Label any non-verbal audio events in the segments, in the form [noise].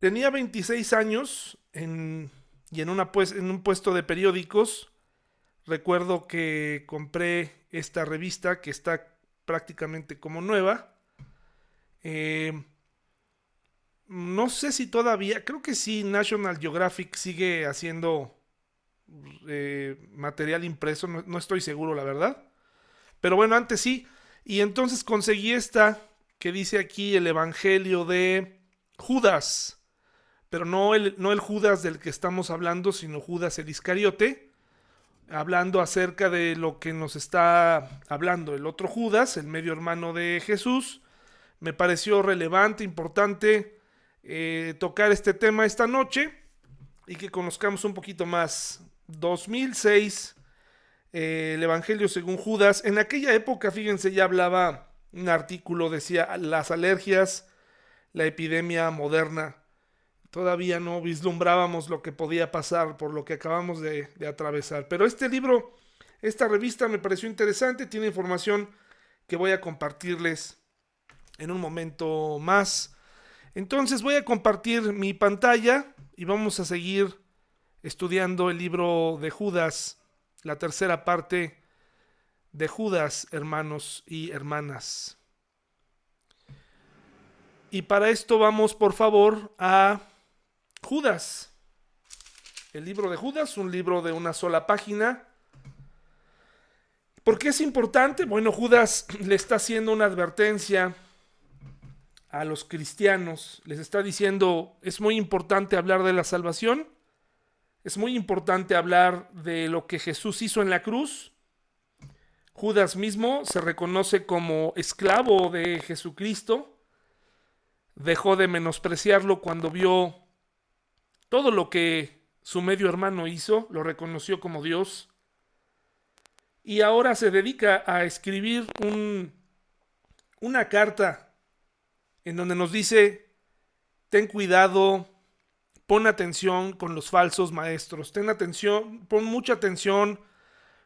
Tenía 26 años y pues, en un puesto de periódicos. Recuerdo que compré esta revista que está prácticamente como nueva. Eh, no sé si todavía, creo que sí, National Geographic sigue haciendo eh, material impreso, no, estoy seguro, la verdad. Pero bueno, antes sí. Y entonces conseguí esta que dice aquí el Evangelio de Judas. Pero no el, no el Judas del que estamos hablando, sino Judas el Iscariote. Hablando acerca de lo que nos está hablando el otro Judas, el medio hermano de Jesús. Me pareció relevante, importante eh, tocar este tema esta noche y que conozcamos un poquito más. 2006, eh, el Evangelio según Judas. En aquella época, fíjense, ya hablaba un artículo, decía las alergias, la epidemia moderna. Todavía no vislumbrábamos lo que podía pasar por lo que acabamos de, atravesar. Pero este libro, esta revista me pareció interesante, tiene información que voy a compartirles en un momento más. Entonces voy a compartir mi pantalla y vamos a seguir estudiando el libro de Judas, la tercera parte de Judas, hermanos y hermanas. Y para esto vamos, por favor, a Judas. El libro de Judas, un libro de una sola página. ¿Por qué es importante? Bueno, Judas [clears throat] le está haciendo una advertencia a los cristianos, les está diciendo, es muy importante hablar de la salvación, es muy importante hablar de lo que Jesús hizo en la cruz. Judas mismo se reconoce como esclavo de Jesucristo, dejó de menospreciarlo cuando vio todo lo que su medio hermano hizo, lo reconoció como Dios, y ahora se dedica a escribir un, una carta en donde nos dice, ten cuidado, pon atención con los falsos maestros, ten atención, pon mucha atención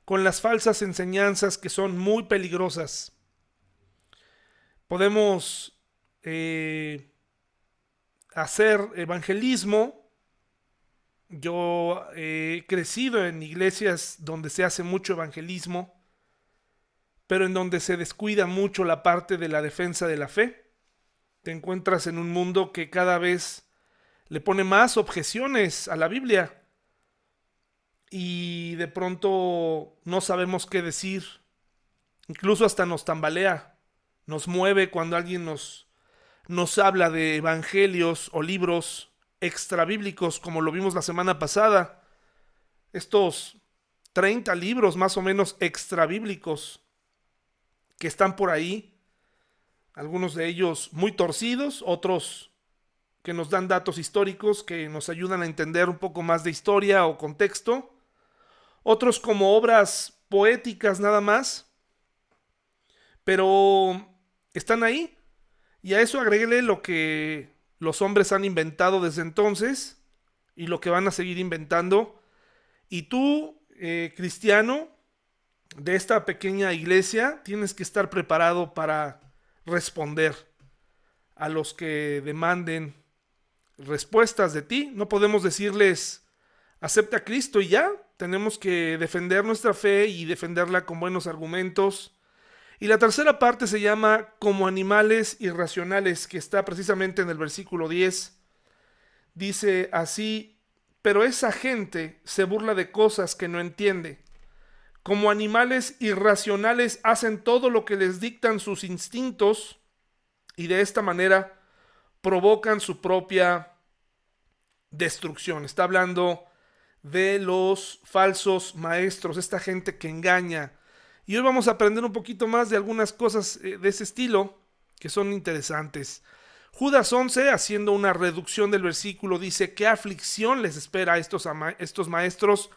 con las falsas enseñanzas que son muy peligrosas. Podemos eh, hacer evangelismo. Yo he crecido en iglesias donde se hace mucho evangelismo, pero en donde se descuida mucho la parte de la defensa de la fe te encuentras en un mundo que cada vez le pone más objeciones a la Biblia y de pronto no sabemos qué decir. Incluso hasta nos tambalea, nos mueve cuando alguien nos, nos habla de evangelios o libros extrabíblicos como lo vimos la semana pasada. Estos 30 libros más o menos extrabíblicos que están por ahí. Algunos de ellos muy torcidos, otros que nos dan datos históricos que nos ayudan a entender un poco más de historia o contexto, otros como obras poéticas nada más, pero están ahí y a eso agréguele lo que los hombres han inventado desde entonces y lo que van a seguir inventando. Y tú, eh, cristiano, de esta pequeña iglesia, tienes que estar preparado para responder a los que demanden respuestas de ti. No podemos decirles, acepta a Cristo y ya. Tenemos que defender nuestra fe y defenderla con buenos argumentos. Y la tercera parte se llama como animales irracionales, que está precisamente en el versículo 10. Dice así, pero esa gente se burla de cosas que no entiende como animales irracionales hacen todo lo que les dictan sus instintos y de esta manera provocan su propia destrucción. Está hablando de los falsos maestros, esta gente que engaña. Y hoy vamos a aprender un poquito más de algunas cosas eh, de ese estilo que son interesantes. Judas 11, haciendo una reducción del versículo, dice, ¿qué aflicción les espera a estos, estos maestros?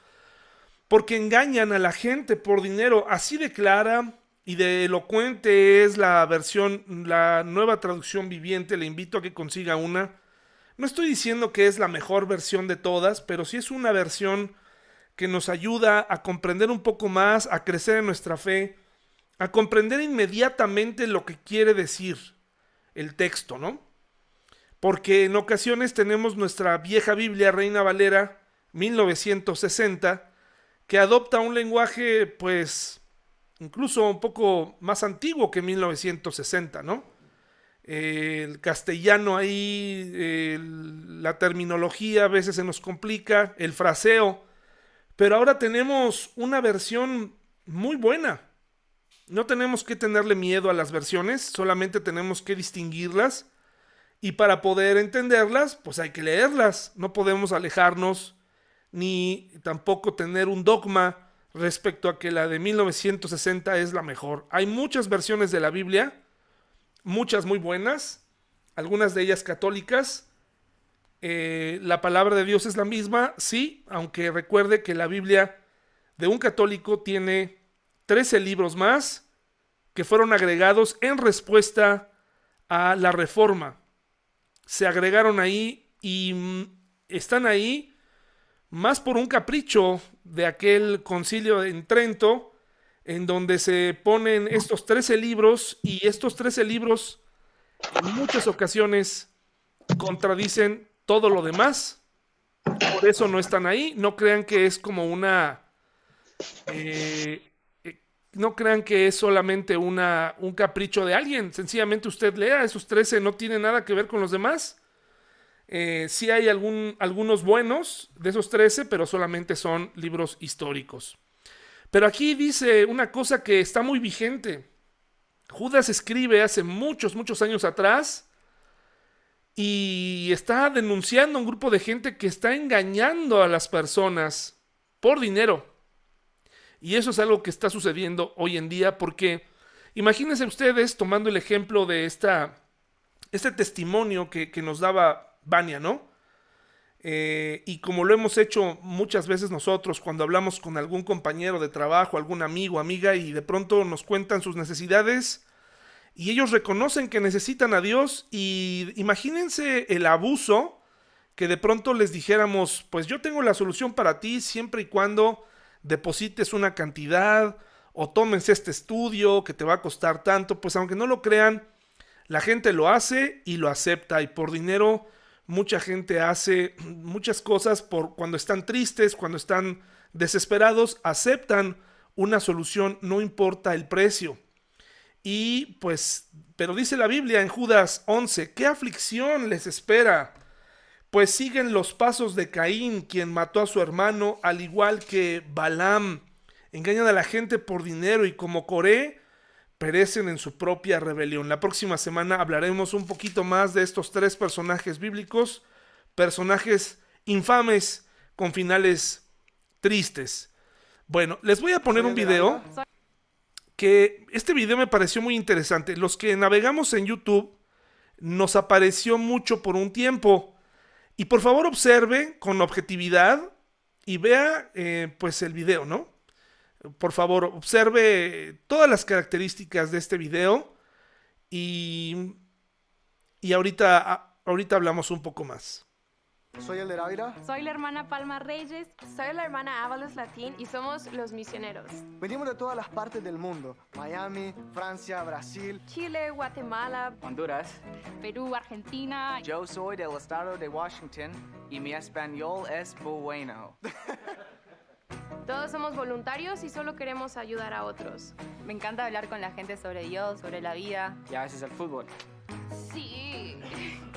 porque engañan a la gente por dinero. Así de clara y de elocuente es la versión, la nueva traducción viviente. Le invito a que consiga una. No estoy diciendo que es la mejor versión de todas, pero sí es una versión que nos ayuda a comprender un poco más, a crecer en nuestra fe, a comprender inmediatamente lo que quiere decir el texto, ¿no? porque en ocasiones tenemos nuestra vieja Biblia Reina Valera 1960 que adopta un lenguaje pues incluso un poco más antiguo que 1960, ¿no? el castellano ahí, la terminología a veces se nos complica, el fraseo, pero ahora tenemos una versión muy buena. No tenemos que tenerle miedo a las versiones, solamente tenemos que distinguirlas y para poder entenderlas, pues hay que leerlas, no podemos alejarnos ni tampoco tener un dogma respecto a que la de 1960 es la mejor. Hay muchas versiones de la Biblia, muchas muy buenas, algunas de ellas católicas. Eh, la palabra de Dios es la misma, sí, aunque recuerde que la Biblia de un católico tiene 13 libros más que fueron agregados en respuesta a la reforma. Se agregaron ahí y mm, están ahí más por un capricho de aquel concilio en Trento, en donde se ponen estos 13 libros y estos 13 libros en muchas ocasiones contradicen todo lo demás. Por eso no están ahí. No crean que es como una... Eh, eh, no crean que es solamente una, un capricho de alguien. Sencillamente usted lea, esos 13 no tienen nada que ver con los demás. Eh, sí hay algún, algunos buenos de esos 13, pero solamente son libros históricos. Pero aquí dice una cosa que está muy vigente. Judas escribe hace muchos, muchos años atrás y está denunciando a un grupo de gente que está engañando a las personas por dinero. Y eso es algo que está sucediendo hoy en día porque imagínense ustedes tomando el ejemplo de esta, este testimonio que, que nos daba Vania, ¿no? Eh, y como lo hemos hecho muchas veces nosotros cuando hablamos con algún compañero de trabajo, algún amigo, amiga, y de pronto nos cuentan sus necesidades y ellos reconocen que necesitan a Dios y imagínense el abuso que de pronto les dijéramos, pues yo tengo la solución para ti siempre y cuando deposites una cantidad o tomes este estudio que te va a costar tanto, pues aunque no lo crean, la gente lo hace y lo acepta y por dinero mucha gente hace muchas cosas por cuando están tristes, cuando están desesperados, aceptan una solución, no importa el precio. Y pues, pero dice la Biblia en Judas 11, ¿qué aflicción les espera? Pues siguen los pasos de Caín, quien mató a su hermano, al igual que Balaam. Engañan a la gente por dinero y como Coré, perecen en su propia rebelión. La próxima semana hablaremos un poquito más de estos tres personajes bíblicos, personajes infames con finales tristes. Bueno, les voy a poner un video que este video me pareció muy interesante. Los que navegamos en YouTube nos apareció mucho por un tiempo. Y por favor observe con objetividad y vea eh, pues el video, ¿no? por favor, observe todas las características de este video y, y ahorita, ahorita hablamos un poco más. Soy el de Ávila. Soy la hermana Palma Reyes. Soy la hermana Ábalos Latín y somos los misioneros. Venimos de todas las partes del mundo. Miami, Francia, Brasil. Chile, Guatemala. Honduras. Perú, Argentina. Yo soy del estado de Washington y mi español es bueno. [laughs] Todos somos voluntarios y solo queremos ayudar a otros. Me encanta hablar con la gente sobre Dios, sobre la vida. Y a veces el fútbol. Sí. [laughs]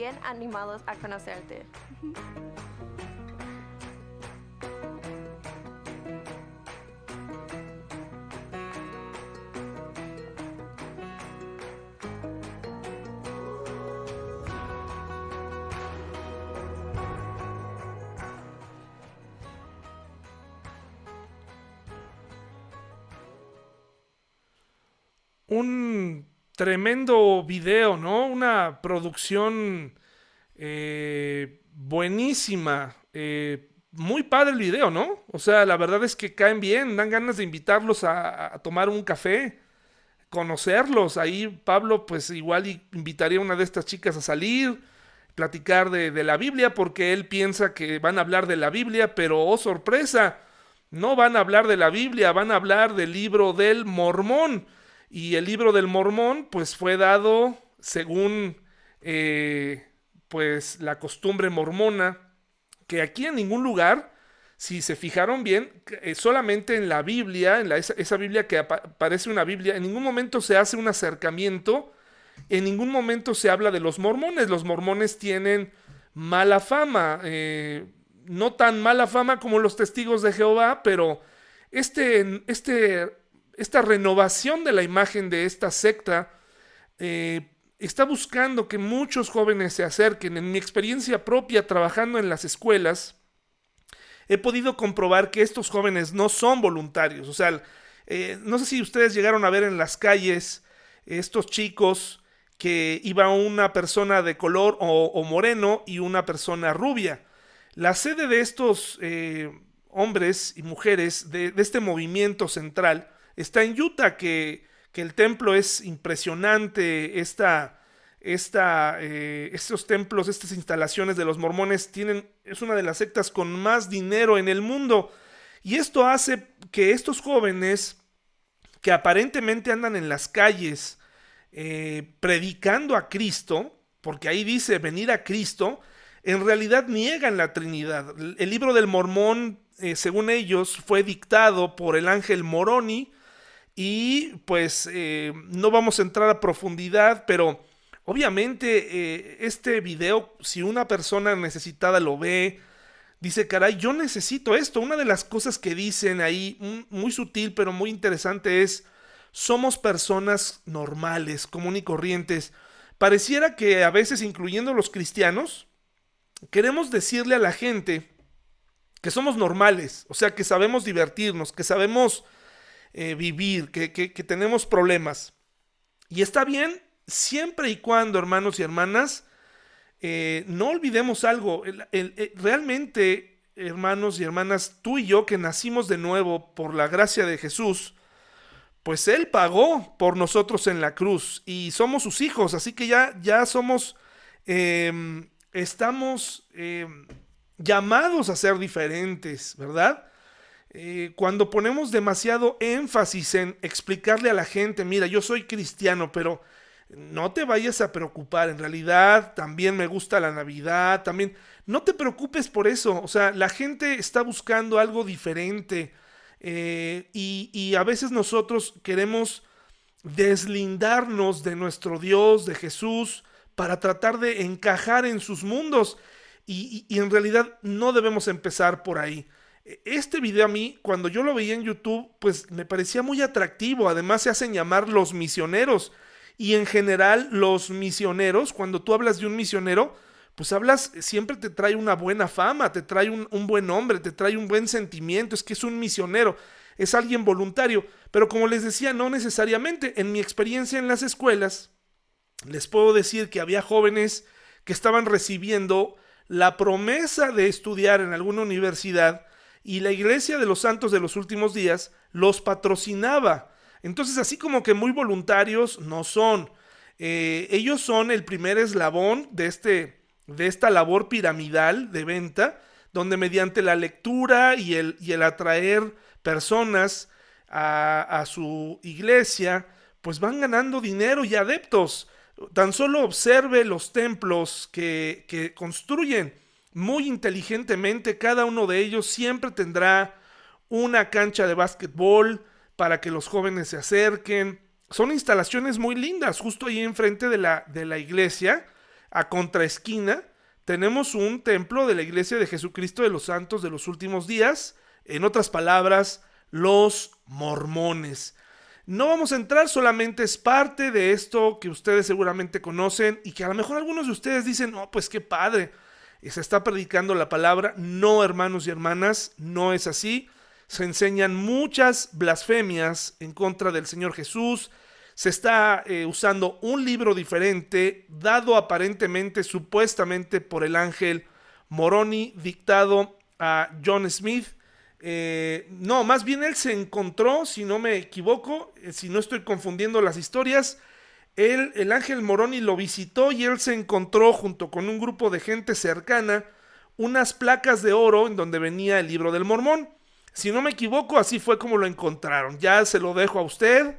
bien animados a conocerte. un tremendo video, ¿no? Una producción eh, buenísima. Eh, muy padre el video, ¿no? O sea, la verdad es que caen bien, dan ganas de invitarlos a, tomar un café, conocerlos. Ahí Pablo, pues igual invitaría a una de estas chicas a salir, platicar de, la Biblia, porque él piensa que van a hablar de la Biblia, pero oh sorpresa, no van a hablar de la Biblia, van a hablar del libro del Mormón. Y el libro del Mormón, pues fue dado según, eh, pues, la costumbre mormona, que aquí en ningún lugar, si se fijaron bien, eh, solamente en la Biblia, en la, esa, Biblia que parece una Biblia, en ningún momento se hace un acercamiento, en ningún momento se habla de los mormones. Los mormones tienen mala fama, eh, no tan mala fama como los testigos de Jehová, pero este, este, esta renovación de la imagen de esta secta eh, está buscando que muchos jóvenes se acerquen. En mi experiencia propia trabajando en las escuelas, he podido comprobar que estos jóvenes no son voluntarios. O sea, eh, no sé si ustedes llegaron a ver en las calles estos chicos que iba una persona de color o, moreno y una persona rubia. La sede de estos eh, hombres y mujeres de, este movimiento central está en Utah, que, que el templo es impresionante, esta, esta, eh, estos templos, estas instalaciones de los mormones tienen, es una de las sectas con más dinero en el mundo. Y esto hace que estos jóvenes que aparentemente andan en las calles eh, predicando a Cristo, porque ahí dice venir a Cristo, en realidad niegan la Trinidad. El libro del Mormón, eh, según ellos, fue dictado por el ángel Moroni y pues eh, no vamos a entrar a profundidad, pero obviamente eh, este video, si una persona necesitada lo ve, dice, caray, yo necesito esto. Una de las cosas que dicen ahí, muy sutil pero muy interesante, es, somos personas normales, común y corrientes. Pareciera que a veces, incluyendo los cristianos, queremos decirle a la gente que somos normales, o sea, que sabemos divertirnos, que sabemos eh, vivir, que, que, tenemos problemas. Y está bien siempre y cuando, hermanos y hermanas, eh, no olvidemos algo. El, realmente, hermanos y hermanas, tú y yo que nacimos de nuevo por la gracia de Jesús, pues Él pagó por nosotros en la cruz y somos sus hijos, así que ya, ya somos... Eh, estamos eh, llamados a ser diferentes, ¿verdad? Eh, cuando ponemos demasiado énfasis en explicarle a la gente, mira, yo soy cristiano, pero no te vayas a preocupar, en realidad también me gusta la Navidad, también, no te preocupes por eso, o sea, la gente está buscando algo diferente eh, y, a veces nosotros queremos deslindarnos de nuestro Dios, de Jesús, para tratar de encajar en sus mundos. Y, en realidad no debemos empezar por ahí. E, este video a mí, cuando yo lo veía en YouTube, pues me parecía muy atractivo. Además se hacen llamar los misioneros. Y en general los misioneros, cuando tú hablas de un misionero, pues hablas, siempre te trae una buena fama, te trae un, un buen nombre, te trae un buen sentimiento. Es que es un misionero, es alguien voluntario. Pero como les decía, no necesariamente. En mi experiencia en las escuelas, les puedo decir que había jóvenes que estaban recibiendo la promesa de estudiar en alguna universidad y la iglesia de los santos de los últimos días los patrocinaba. Entonces, así como que muy voluntarios no son. Eh, ellos son el primer eslabón de, este, de esta labor piramidal de venta, donde mediante la lectura y el, y el atraer personas a, a su iglesia, pues van ganando dinero y adeptos. Tan solo observe los templos que, que construyen muy inteligentemente. Cada uno de ellos siempre tendrá una cancha de básquetbol para que los jóvenes se acerquen. Son instalaciones muy lindas. Justo ahí enfrente de la, de la iglesia, a contraesquina, tenemos un templo de la iglesia de Jesucristo de los Santos de los últimos días. En otras palabras, los mormones. No vamos a entrar, solamente es parte de esto que ustedes seguramente conocen y que a lo mejor algunos de ustedes dicen, no, pues qué padre, se está predicando la palabra. No, hermanos y hermanas, no es así. Se enseñan muchas blasfemias en contra del Señor Jesús, se está eh, usando un libro diferente, dado aparentemente, supuestamente por el ángel Moroni, dictado a John Smith. Eh, no, más bien él se encontró, si no me equivoco, eh, si no estoy confundiendo las historias, él, el ángel Moroni lo visitó y él se encontró junto con un grupo de gente cercana unas placas de oro en donde venía el libro del mormón. Si no me equivoco, así fue como lo encontraron. Ya se lo dejo a usted.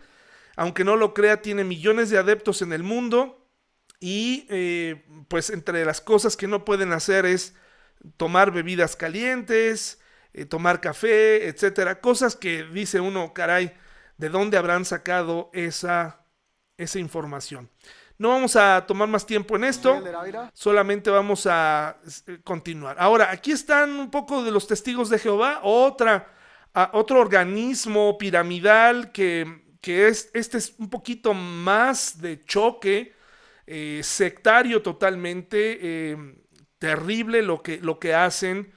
Aunque no lo crea, tiene millones de adeptos en el mundo. Y eh, pues entre las cosas que no pueden hacer es tomar bebidas calientes, eh, tomar café, etcétera. Cosas que dice uno, caray, ¿de dónde habrán sacado esa, esa información? No vamos a tomar más tiempo en esto, solamente vamos a eh, continuar. Ahora, aquí están un poco de los testigos de Jehová, otra, otro organismo piramidal que, es, este es un poquito más de choque, eh, sectario totalmente, eh, terrible lo que, lo que hacen.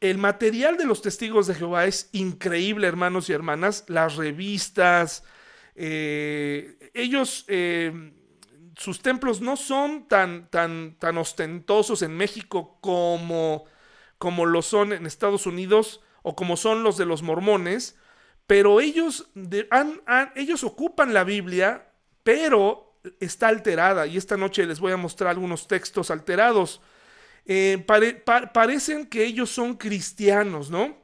El material de los testigos de Jehová es increíble, hermanos y hermanas. Las revistas, ellos sus templos no son tan, tan, tan ostentosos en México como, como lo son en Estados Unidos o como son los de los mormones, pero ellos, ellos ocupan la Biblia, pero está alterada y esta noche les voy a mostrar algunos textos alterados. Eh, parecen que ellos son cristianos, ¿no?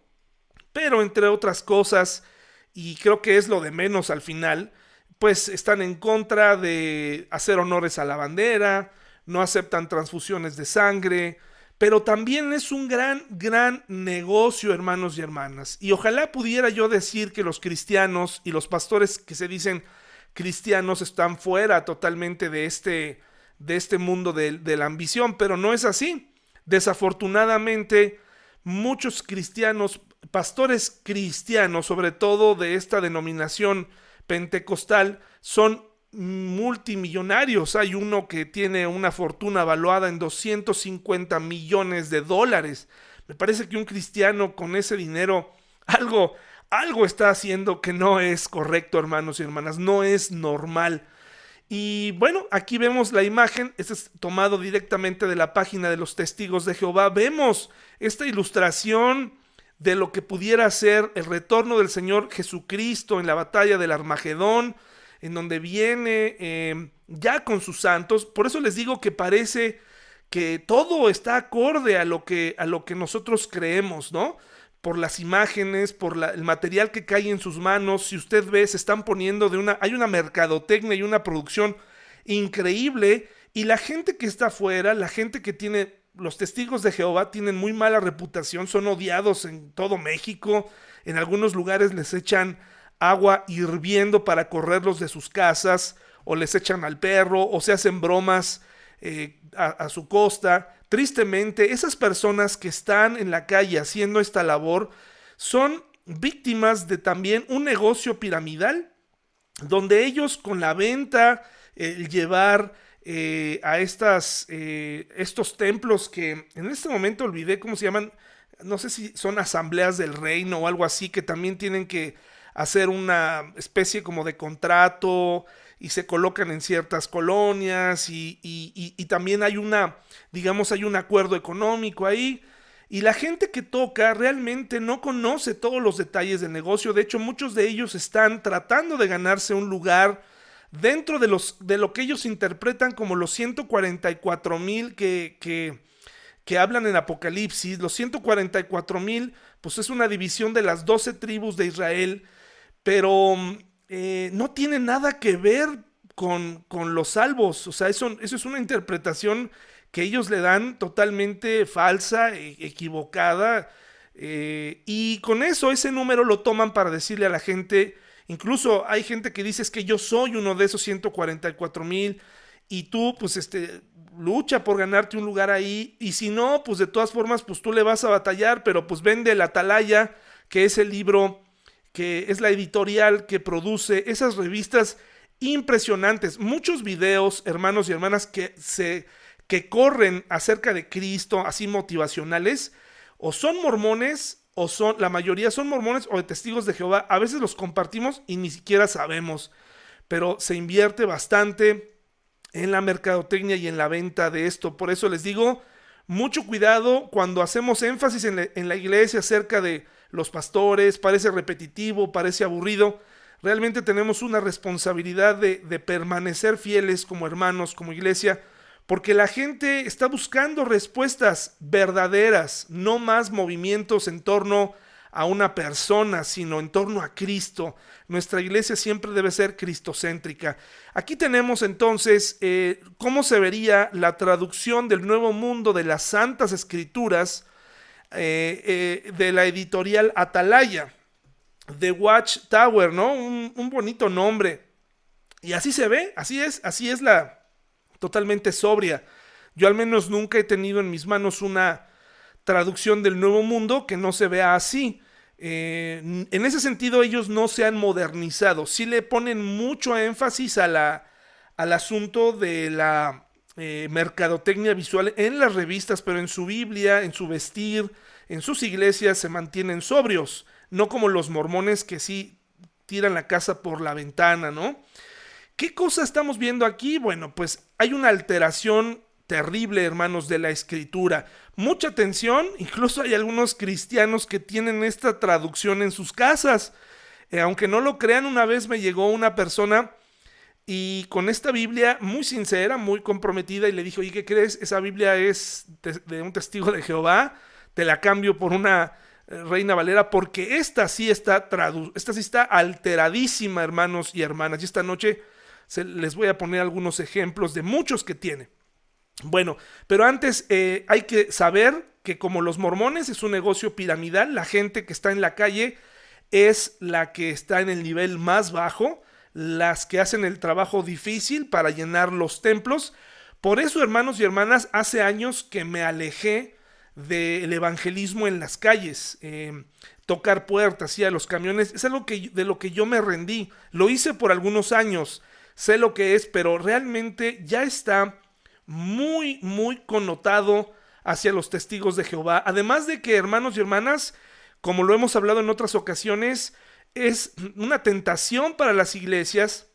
Pero entre otras cosas, y creo que es lo de menos al final, pues están en contra de hacer honores a la bandera, no aceptan transfusiones de sangre, pero también es un gran, gran negocio, hermanos y hermanas. Y ojalá pudiera yo decir que los cristianos y los pastores que se dicen cristianos están fuera totalmente de este, de este mundo de, de la ambición, pero no es así. Desafortunadamente, muchos cristianos, pastores cristianos, sobre todo de esta denominación, pentecostal son multimillonarios. Hay uno que tiene una fortuna valuada en 250 millones de dólares. Me parece que un cristiano con ese dinero algo algo está haciendo que no es correcto, hermanos y hermanas, no es normal. Y bueno, aquí vemos la imagen, este es tomado directamente de la página de los testigos de Jehová. Vemos esta ilustración de lo que pudiera ser el retorno del Señor Jesucristo en la batalla del Armagedón, en donde viene em, ya con sus santos. Por eso les digo que parece que todo está acorde a lo que, a lo que nosotros creemos, ¿no? Por las imágenes, por el material que cae en sus manos. Si usted ve, se están poniendo de una. Hay una mercadotecnia y una producción increíble. Y la gente que está afuera, la gente que tiene los testigos de Jehová tienen muy mala reputación, son odiados en todo México, en algunos lugares les echan agua hirviendo para correrlos de sus casas, o les echan al perro, o se hacen bromas eh, a, a su costa. Tristemente, esas personas que están en la calle haciendo esta labor son víctimas de también un negocio piramidal, donde ellos con la venta, el llevar eh, a estas, eh, estos templos que en este momento olvidé cómo se llaman, no sé si son asambleas del reino o algo así, que también tienen que hacer una especie como de contrato y se colocan en ciertas colonias y, y también hay una, digamos, hay un acuerdo económico ahí. Y la gente que toca realmente no conoce todos los detalles del negocio. De hecho, muchos de ellos están tratando de ganarse un lugar dentro de, los, de lo que ellos interpretan como los 144 mil que, que, hablan en Apocalipsis, los 144 mil, pues es una división de las 12 tribus de Israel, pero eh, no tiene nada que ver con, con los salvos, o sea, eso, eso, es una interpretación que ellos le dan totalmente falsa, e, equivocada, eh, y con eso ese número lo toman para decirle a la gente, Incluso hay gente que dice que yo soy uno de esos 144 mil y tú pues este lucha por ganarte un lugar ahí y si no pues de todas formas pues tú le vas a batallar pero pues vende la Atalaya que es el libro que es la editorial que produce esas revistas impresionantes muchos videos hermanos y hermanas que se que corren acerca de Cristo así motivacionales o son mormones o son, la mayoría son mormones o de testigos de Jehová. A veces los compartimos y ni siquiera sabemos. pero se invierte bastante en la mercadotecnia y en la venta de esto. Por eso les digo, mucho cuidado cuando hacemos énfasis en la, iglesia acerca de los pastores, parece repetitivo, parece aburrido. Realmente tenemos una responsabilidad de permanecer fieles como hermanos, como iglesia, porque la gente está buscando respuestas verdaderas, no más movimientos en torno a una persona, sino en torno a Cristo. Nuestra iglesia siempre debe ser cristocéntrica. Aquí tenemos entonces eh, cómo se vería la traducción del Nuevo Mundo de las Santas Escrituras eh, eh, de la editorial Atalaya, The Watchtower, ¿no? Un, un bonito nombre. Y así se ve, así es, así es la, totalmente sobria. Yo al menos nunca he tenido en mis manos una traducción del Nuevo Mundo que no se vea así. Eh, en ese sentido ellos no se han modernizado, sí le ponen mucho énfasis a la, al asunto de la eh, mercadotecnia visual en las revistas, pero en su Biblia, en su vestir, en sus iglesias se mantienen sobrios, no como los mormones que sí tiran la casa por la ventana, ¿no? ¿Qué cosa estamos viendo aquí? Bueno, pues hay una alteración terrible, hermanos, de la escritura. Mucha atención, [laughs] incluso hay algunos cristianos que tienen esta traducción en sus casas. Eh, aunque no lo crean, una vez me llegó una persona y con esta Biblia muy sincera, muy comprometida, y le dijo, ¿y qué crees? Esa Biblia es de, de un testigo de Jehová, te la cambio por una eh, Reina Valera, porque esta sí está tradu esta sí está alteradísima, hermanos y hermanas. Y esta noche se, les voy a poner algunos ejemplos de muchos que tiene. Bueno, pero antes eh, hay que saber que como los mormones es un negocio piramidal, la gente que está en la calle es la que está en el nivel más bajo, las que hacen el trabajo difícil para llenar los templos. Por eso, hermanos y hermanas, hace años que me alejé del evangelismo en las calles. Eh, tocar puertas y a los camiones es algo que, de lo que yo me rendí. Lo hice por algunos años sé lo que es, pero realmente ya está muy, muy connotado hacia los testigos de Jehová. Además de que, hermanos y hermanas, como lo hemos hablado en otras ocasiones, es una tentación para las iglesias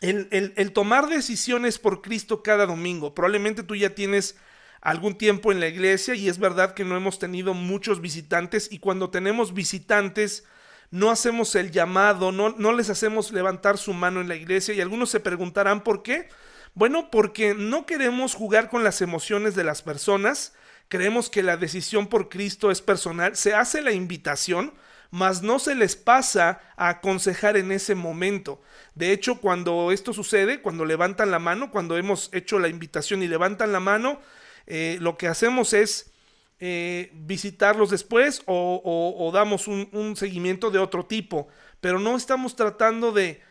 el, el, tomar decisiones por Cristo cada domingo. Probablemente tú ya tienes algún tiempo en la iglesia y es verdad que no hemos tenido muchos visitantes y cuando tenemos visitantes no hacemos el llamado, no, no les hacemos levantar su mano en la iglesia y algunos se preguntarán por qué. Bueno, porque no queremos jugar con las emociones de las personas, creemos que la decisión por Cristo es personal, se hace la invitación, mas no se les pasa a aconsejar en ese momento. De hecho, cuando esto sucede, cuando levantan la mano, cuando hemos hecho la invitación y levantan la mano, eh, lo que hacemos es eh, visitarlos después o, damos un, seguimiento de otro tipo, pero no estamos tratando de,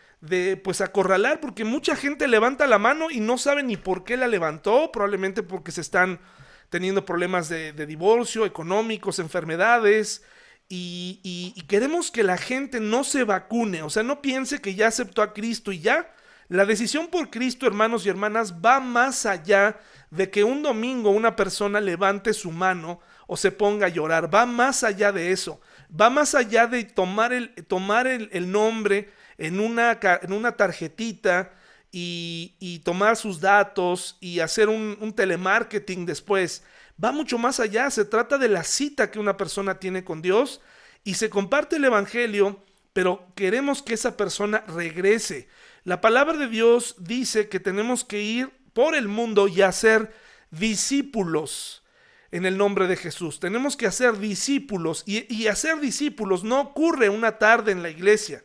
pues acorralar porque mucha gente levanta la mano y no sabe ni por qué la levantó, probablemente porque se están teniendo problemas de, divorcio, económicos, enfermedades. Y, y, queremos que la gente no se vacune, o sea, no piense que ya aceptó a Cristo y ya. La decisión por Cristo, hermanos y hermanas, va más allá de que un domingo una persona levante su mano o se ponga a llorar, va más allá de eso, va más allá de tomar el, tomar el, nombre en una, en una tarjetita y, tomar sus datos y hacer un, un telemarketing después. Va mucho más allá, se trata de la cita que una persona tiene con Dios y se comparte el Evangelio, pero queremos que esa persona regrese. La palabra de Dios dice que tenemos que ir por el mundo y hacer discípulos en el nombre de Jesús. Tenemos que hacer discípulos y, hacer discípulos no ocurre una tarde en la iglesia.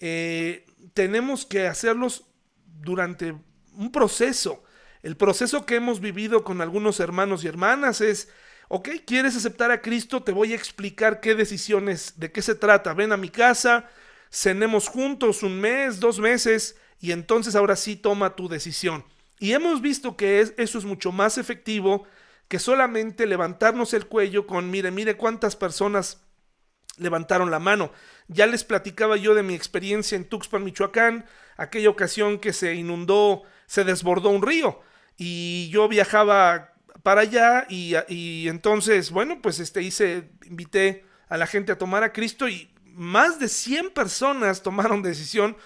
Eh, tenemos que hacerlos durante un proceso. El proceso que hemos vivido con algunos hermanos y hermanas es, ok, ¿quieres aceptar a Cristo? Te voy a explicar qué decisiones, de qué se trata. Ven a mi casa, cenemos juntos un mes, dos meses, y entonces ahora sí toma tu decisión. Y hemos visto que eso es mucho más efectivo que solamente levantarnos el cuello con, mire, mire cuántas personas levantaron la mano. Ya les platicaba yo de mi experiencia en Tuxpan, Michoacán, aquella ocasión que se inundó, se desbordó un río y yo viajaba para allá y, entonces, bueno, pues este hice, invité a la gente a tomar a Cristo y más de 100 personas tomaron [laughs] decisión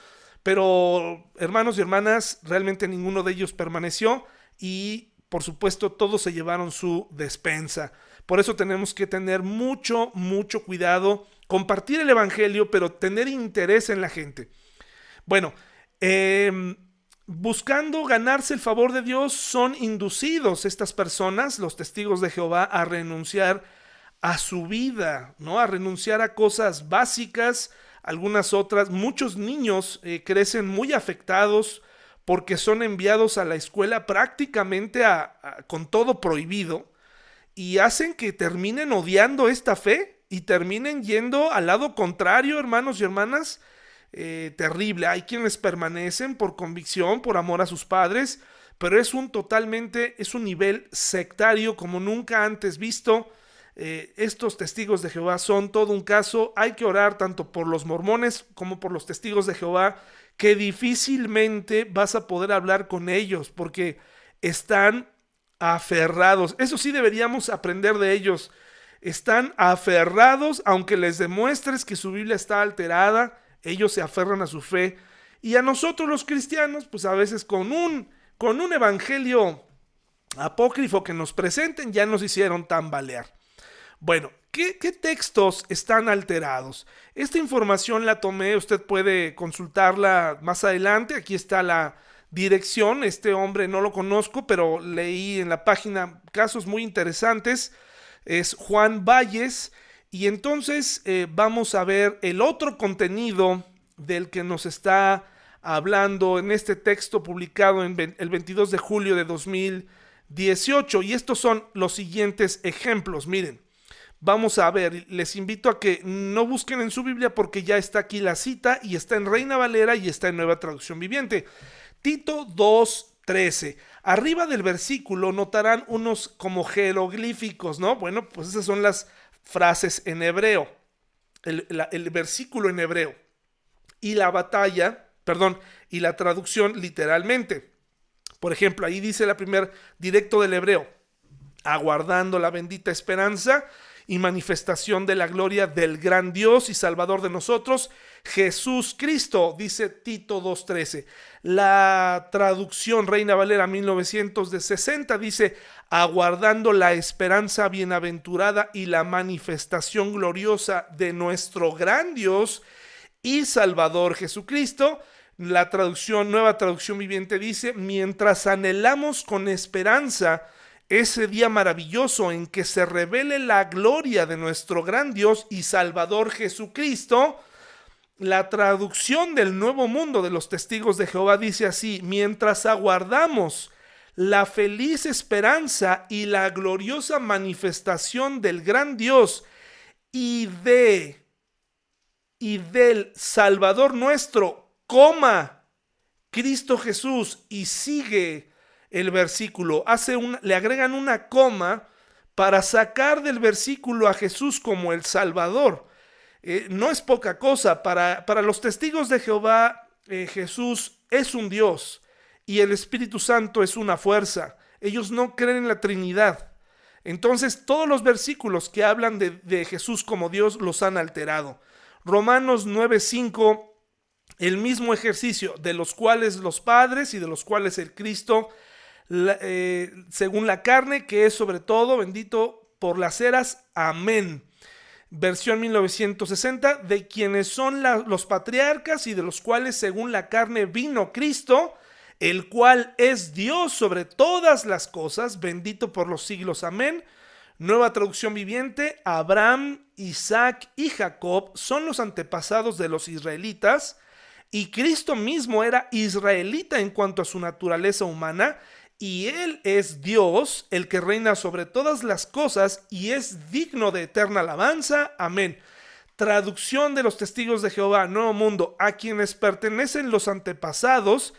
Pero hermanos y hermanas, realmente ninguno de ellos permaneció y por supuesto todos se llevaron su despensa. Por eso tenemos que tener mucho, mucho cuidado, compartir el Evangelio, pero tener interés en la gente. Bueno, em, buscando ganarse el favor de Dios, son inducidos estas personas, los testigos de Jehová, a renunciar a su vida, ¿no? A renunciar a cosas básicas, algunas otras. Muchos niños eh, crecen muy afectados porque son enviados a la escuela prácticamente con todo prohibido y hacen que terminen odiando esta fe y terminen yendo al lado contrario, hermanos y hermanas. Eh, terrible. Hay quienes permanecen por convicción, por amor a sus padres, pero es un totalmente, es un nivel sectario como nunca antes visto. Eh, estos testigos de Jehová son todo un caso. Hay que orar tanto por los mormones como por los testigos de Jehová, que difícilmente vas a poder hablar con ellos porque están aferrados. Eso sí deberíamos aprender de ellos. Están aferrados, aunque les demuestres que su Biblia está alterada, ellos se aferran a su fe. Y a nosotros los cristianos, pues a veces con un, con un evangelio apócrifo que nos presenten, ya nos hicieron tambalear. Bueno, ¿qué, textos están alterados? Esta información la tomé, usted puede consultarla más adelante, aquí está la dirección, este hombre no lo conozco, pero leí en la página casos muy interesantes, es Juan Valles, y entonces eh, vamos a ver el otro contenido del que nos está hablando en este texto publicado en el 22 de julio de 2018, y estos son los siguientes ejemplos, miren. Vamos a ver, les invito a que no busquen en su Biblia porque ya está aquí la cita y está en Reina Valera y está en Nueva Traducción Viviente. Tito 2.13. Arriba del versículo notarán unos como jeroglíficos, ¿no? Bueno, pues esas son las frases en hebreo, el, versículo en hebreo. Y la batalla, perdón, y la traducción literalmente. Por ejemplo, ahí dice la primer directo del hebreo, aguardando la bendita esperanza y manifestación de la gloria del gran Dios y Salvador de nosotros, Jesús Cristo, dice Tito 2.13. La traducción Reina Valera 1960 dice, aguardando la esperanza bienaventurada y la manifestación gloriosa de nuestro gran Dios y Salvador Jesucristo. La traducción, nueva traducción viviente dice, mientras anhelamos con esperanza ese día maravilloso en que se revele la gloria de nuestro gran Dios y Salvador Jesucristo, la traducción del Nuevo Mundo de los Testigos de Jehová dice así, mientras aguardamos la feliz esperanza y la gloriosa manifestación del gran Dios y de y del Salvador nuestro, coma Cristo Jesús y sigue el versículo, hace un, le agregan una coma para sacar del versículo a Jesús como el Salvador. Eh, no es poca cosa, para, para los testigos de Jehová eh, Jesús es un Dios y el Espíritu Santo es una fuerza. Ellos no creen en la Trinidad. Entonces todos los versículos que hablan de, de Jesús como Dios los han alterado. Romanos 9:5, el mismo ejercicio de los cuales los padres y de los cuales el Cristo eh, según la carne, que es sobre todo bendito por las eras. Amén. Versión 1960, de quienes son los patriarcas y de los cuales según la carne vino Cristo, el cual es Dios sobre todas las cosas, bendito por los siglos. Amén. Nueva traducción viviente, Abraham, Isaac y Jacob son los antepasados de los israelitas y Cristo mismo era israelita en cuanto a su naturaleza humana y Él es Dios, el que reina sobre todas las cosas y es digno de eterna alabanza. Amén. Traducción de los testigos de Jehová, Nuevo Mundo, a quienes pertenecen los antepasados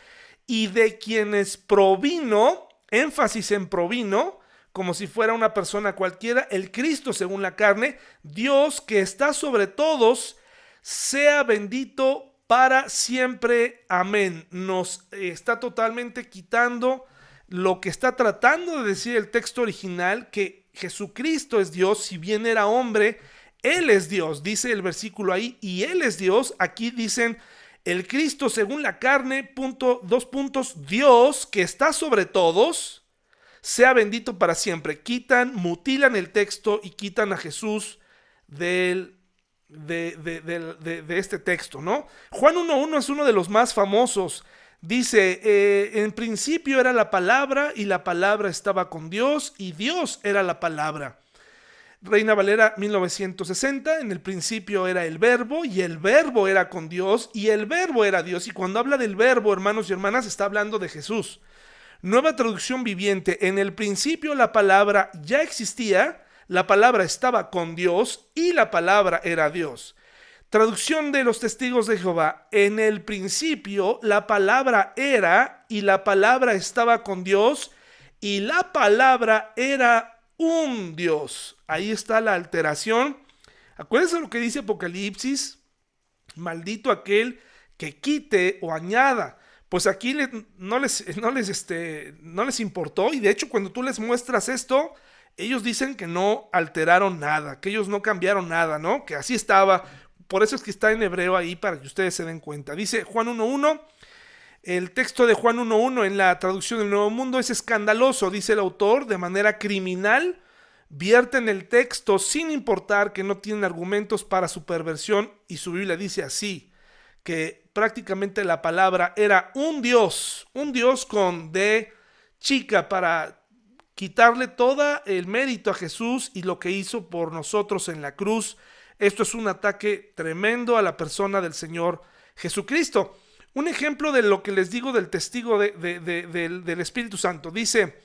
y de quienes provino, énfasis en provino, como si fuera una persona cualquiera, el Cristo según la carne, Dios que está sobre todos, sea bendito para siempre. Amén. Nos está totalmente quitando lo que está tratando de decir el texto original, que Jesucristo es Dios, si bien era hombre, Él es Dios, dice el versículo ahí, y Él es Dios, aquí dicen El Cristo según la carne, punto, dos puntos, Dios que está sobre todos, sea bendito para siempre. Quitan, mutilan el texto y quitan a Jesús del, de, de- este texto, ¿no? Juan 1.1 es uno de los más famosos. Dice, eh, en principio era la palabra y la palabra estaba con Dios y Dios era la palabra. Reina Valera 1960, en el principio era el verbo y el verbo era con Dios y el verbo era Dios. Y cuando habla del verbo, hermanos y hermanas, está hablando de Jesús. Nueva traducción viviente, en el principio la palabra ya existía, la palabra estaba con Dios y la palabra era Dios. Traducción de los testigos de Jehová, en el principio la palabra era y la palabra estaba con Dios y la palabra era un Dios. Ahí está la alteración. Acuérdense lo que dice Apocalipsis, maldito aquel que quite o añada. Pues aquí no, les, no, les, este, no les importó y de hecho cuando tú les muestras esto, ellos dicen que no alteraron nada, que ellos no cambiaron nada, ¿no? Que así estaba. Por eso es que está en hebreo ahí para que ustedes se den cuenta. Dice Juan 1.1. El texto de Juan 1.1 en la traducción del Nuevo Mundo es escandaloso, dice el autor, de manera criminal. Vierten el texto sin importar que no tienen argumentos para su perversión y su Biblia dice así, que prácticamente la palabra era un Dios, un Dios con D chica para quitarle todo el mérito a Jesús y lo que hizo por nosotros en la cruz. Esto es un ataque tremendo a la persona del Señor Jesucristo. Un ejemplo de lo que les digo del testigo de- de- de- del, del Espíritu Santo. Dice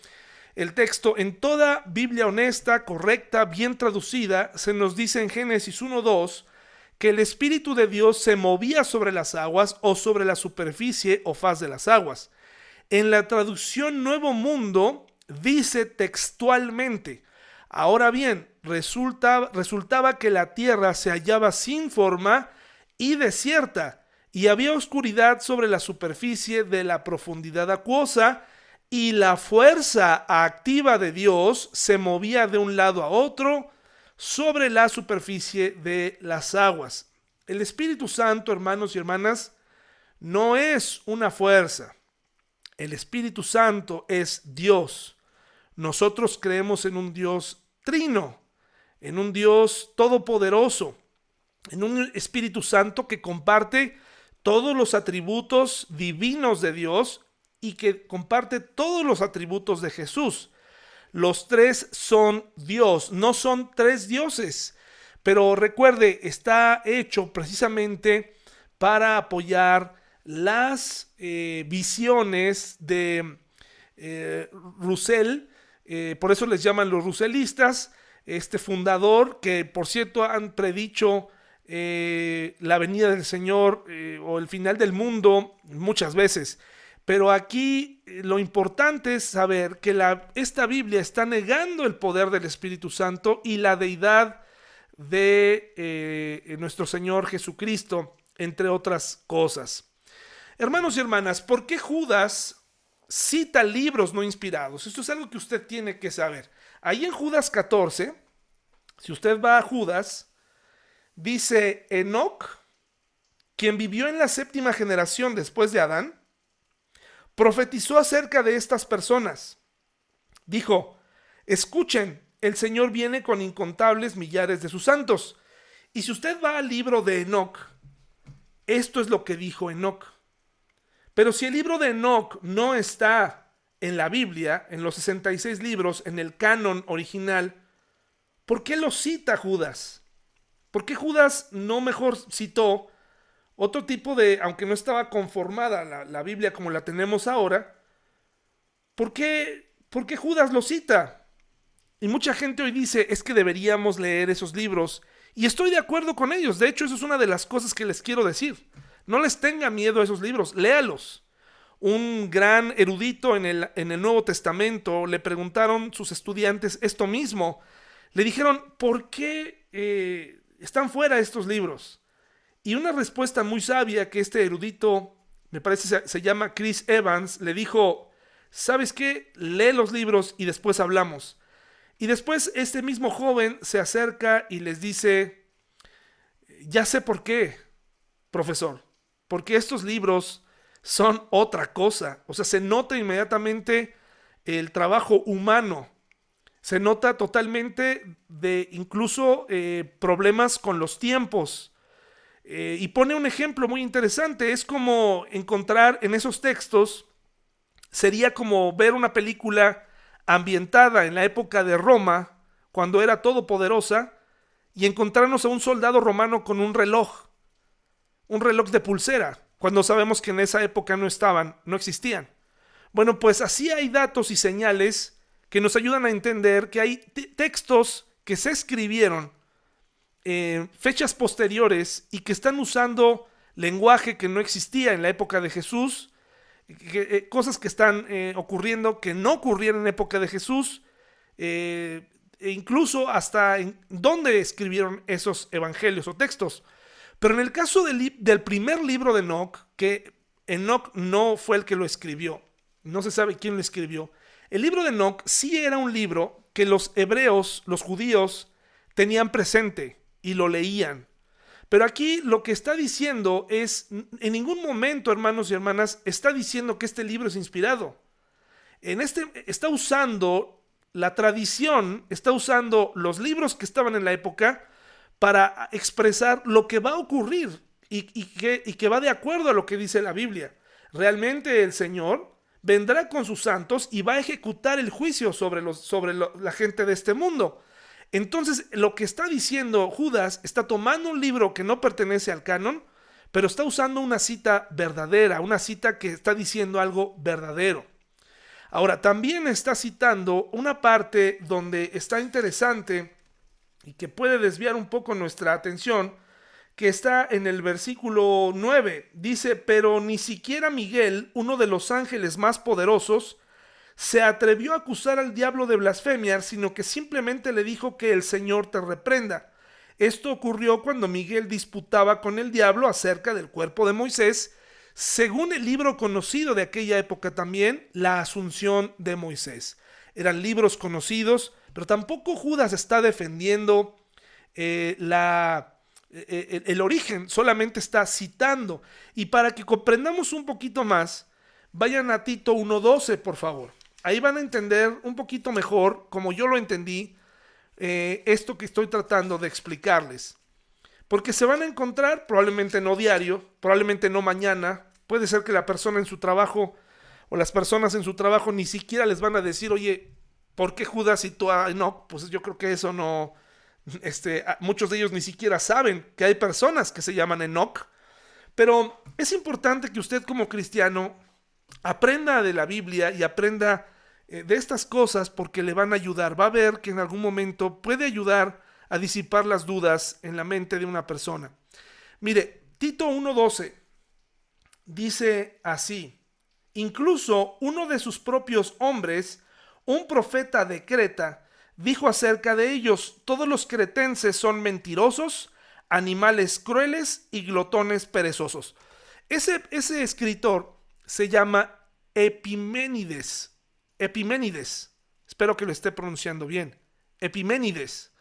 el texto, en toda Biblia honesta, correcta, bien traducida, se nos dice en Génesis 1.2 que el Espíritu de Dios se movía sobre las aguas o sobre la superficie o faz de las aguas. En la traducción Nuevo Mundo dice textualmente, ahora bien, resulta, resultaba que la tierra se hallaba sin forma y desierta, y había oscuridad sobre la superficie de la profundidad acuosa, y la fuerza activa de Dios se movía de un lado a otro sobre la superficie de las aguas. El Espíritu Santo, hermanos y hermanas, no es una fuerza. El Espíritu Santo es Dios. Nosotros creemos en un Dios trino, en un Dios todopoderoso, en un Espíritu Santo que comparte todos los atributos divinos de Dios y que comparte todos los atributos de Jesús. Los tres son Dios, no son tres dioses, pero recuerde, está hecho precisamente para apoyar las eh, visiones de eh, Russell, eh, por eso les llaman los russelistas, este fundador que por cierto han predicho eh, la venida del Señor eh, o el final del mundo muchas veces. Pero aquí eh, lo importante es saber que esta Biblia está negando el poder del Espíritu Santo y la deidad de nuestro Señor Jesucristo, entre otras cosas. Hermanos y hermanas, ¿por qué Judas cita libros no inspirados? Esto es algo que usted tiene que saber. Ahí en Judas 14, si usted va a Judas, dice Enoch, quien vivió en la séptima generación después de Adán, profetizó acerca de estas personas. Dijo, escuchen, el Señor viene con incontables millares de sus santos. Y si usted va al libro de Enoch, esto es lo que dijo Enoch. Pero si el libro de Enoch no está en la Biblia, en los 66 libros, en el canon original, ¿por qué lo cita Judas? ¿Por qué Judas no mejor citó otro tipo de, aunque no estaba conformada la, la Biblia como la tenemos ahora, ¿por qué, ¿por qué Judas lo cita? Y mucha gente hoy dice, es que deberíamos leer esos libros. Y estoy de acuerdo con ellos. De hecho, eso es una de las cosas que les quiero decir. No les tenga miedo a esos libros, léalos. Un gran erudito en el, en el Nuevo Testamento le preguntaron sus estudiantes esto mismo. Le dijeron, ¿por qué eh, están fuera estos libros? Y una respuesta muy sabia que este erudito, me parece se, se llama Chris Evans, le dijo, ¿sabes qué? Lee los libros y después hablamos. Y después este mismo joven se acerca y les dice, ya sé por qué, profesor. porque estos libros son otra cosa. O sea, se nota inmediatamente el trabajo humano. Se nota totalmente de incluso eh, problemas con los tiempos. Eh, y pone un ejemplo muy interesante. Es como encontrar en esos textos, sería como ver una película ambientada en la época de Roma, cuando era todopoderosa, y encontrarnos a un soldado romano con un reloj, un reloj de pulsera, cuando sabemos que en esa época no estaban, no existían. Bueno, pues así hay datos y señales que nos ayudan a entender que hay textos que se escribieron en fechas posteriores y que están usando lenguaje que no existía en la época de Jesús, eh, cosas que están eh, ocurriendo que no ocurrieron en la época de Jesús, eh, e incluso hasta en dónde escribieron esos evangelios o textos. Pero en el caso del, primer libro de Enoch, que Enoch no fue el que lo escribió, no se sabe quién lo escribió, el libro de Enoch sí era un libro que los hebreos, los judíos, tenían presente y lo leían. Pero aquí lo que está diciendo es, en ningún momento, hermanos y hermanas, está diciendo que este libro es inspirado. En este está usando la tradición está usando los libros que estaban en la época para expresar lo que va a ocurrir y, que, va de acuerdo a lo que dice la Biblia. Realmente el Señor vendrá con sus santos y va a ejecutar el juicio sobre, la gente de este mundo. Entonces, lo que está diciendo Judas está tomando un libro que no pertenece al canon, pero está usando una cita verdadera, una cita que está diciendo algo verdadero. Ahora, también está citando una parte donde está interesante y que puede desviar un poco nuestra atención, que está en el versículo 9. Dice, pero ni siquiera Miguel, uno de los ángeles más poderosos, se atrevió a acusar al diablo de blasfemia, sino que simplemente le dijo que el Señor te reprenda. Esto ocurrió cuando Miguel disputaba con el diablo acerca del cuerpo de Moisés según el libro conocido de aquella época también, la Asunción de Moisés. Eran libros conocidos, pero tampoco Judas está defendiendo eh, la, eh, eh, el origen, solamente está citando. Y para que comprendamos un poquito más, vayan a Tito 1.12, por favor. Ahí van a entender un poquito mejor, como yo lo entendí, esto que estoy tratando de explicarles. Porque se van a encontrar, probablemente no diario, probablemente no mañana, puede ser que la persona en su trabajo o las personas en su trabajo ni siquiera les van a decir, oye, ¿por qué Judas y tú no? Pues yo creo que eso no, este, muchos de ellos ni siquiera saben que hay personas que se llaman Enoch, pero es importante que usted como cristiano aprenda de la Biblia y aprenda eh, de estas cosas porque le van a ayudar. Va a ver que en algún momento puede ayudar a disipar las dudas en la mente de una persona. Mire, Tito 1.12 dice así, incluso uno de sus propios hombres, un profeta de Creta, dijo acerca de ellos, todos los cretenses son mentirosos, animales crueles y glotones perezosos. Ese, ese escritor se llama Epiménides. Epiménides. Espero que lo esté pronunciando bien. Epiménides.